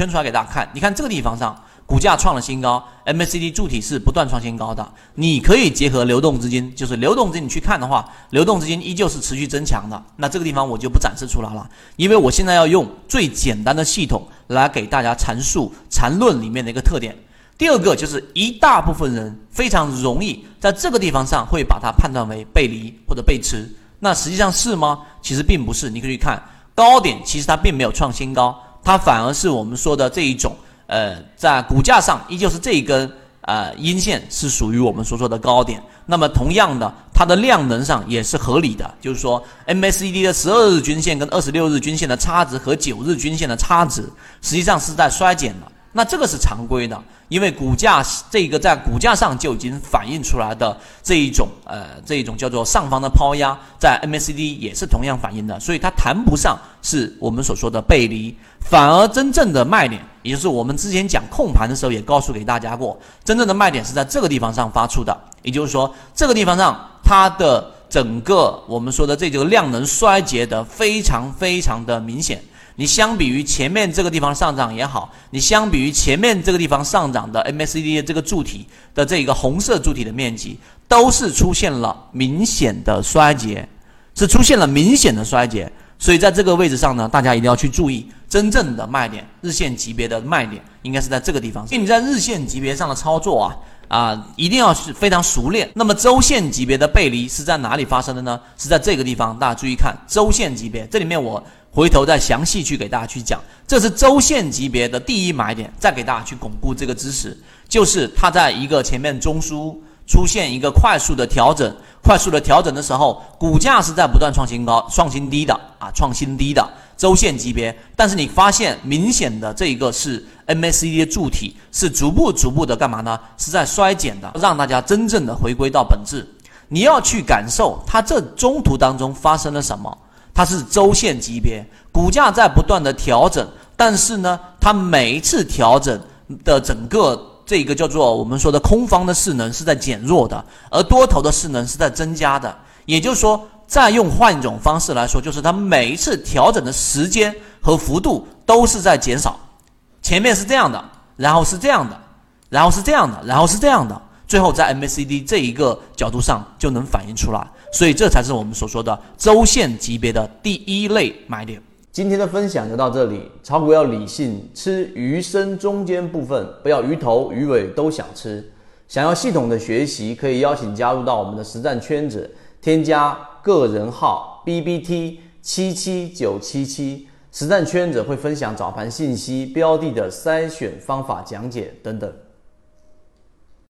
圈出来给大家看。你看这个地方上，股价创了新高，MACD 柱体是不断创新高的。你可以结合流动资金，就是流动资金你去看的话，流动资金依旧是持续增强的。那这个地方我就不展示出来了，因为我现在要用最简单的系统来给大家阐述缠论里面的一个特点。第二个就是一大部分人非常容易在这个地方上会把它判断为背离或者背驰，那实际上是吗？其实并不是。你可以去看高点，其实它并没有创新高，它反而是我们说的这一种，呃，在股价上依旧是这一根呃阴线是属于我们所说的高点。那么同样的，它的量能上也是合理的，就是说 MACD 的十二日均线跟二十六日均线的差值和九日均线的差值实际上是在衰减的。那这个是常规的，因为股价这个在股价上就已经反映出来的这一种呃这一种叫做上方的抛压，在 MACD 也是同样反映的，所以它谈不上是我们所说的背离，反而真正的卖点，也就是我们之前讲控盘的时候也告诉给大家过，真正的卖点是在这个地方上发出的，也就是说这个地方上它的整个我们说的这个量能衰竭的非常非常的明显。你相比于前面这个地方上涨也好，你相比于前面这个地方上涨的 MACD 的这个柱体的这个红色柱体的面积，都是出现了明显的衰竭，是出现了明显的衰竭。所以在这个位置上呢，大家一定要去注意真正的卖点，日线级别的卖点应该是在这个地方。所以你在日线级别上的操作啊啊，一定要是非常熟练。那么周线级别的背离是在哪里发生的呢？是在这个地方。大家注意看周线级别，这里面我。回头再详细去给大家去讲，这是周线级别的第一买点，再给大家去巩固这个知识，就是它在一个前面中枢出现一个快速的调整，快速的调整的时候，股价是在不断创新高、创新低的啊，创新低的周线级别，但是你发现明显的这一个是 MACD 的柱体是逐步逐步的干嘛呢？是在衰减的，让大家真正的回归到本质，你要去感受它这中途当中发生了什么。它是周线级别，股价在不断的调整，但是呢，它每一次调整的整个这个叫做我们说的空方的势能是在减弱的，而多头的势能是在增加的。也就是说，再用换一种方式来说，就是它每一次调整的时间和幅度都是在减少。前面是这样的，然后是这样的，然后是这样的，然后是这样的。最后在 MACD 这一个角度上就能反映出来，所以这才是我们所说的周线级别的第一类买点。今天的分享就到这里，炒股要理性，吃鱼身中间部分，不要鱼头鱼尾都想吃。想要系统的学习，可以邀请加入到我们的实战圈子，添加个人号 B B T 七七九七七，实战圈子会分享早盘信息、标的的筛选方法讲解等等。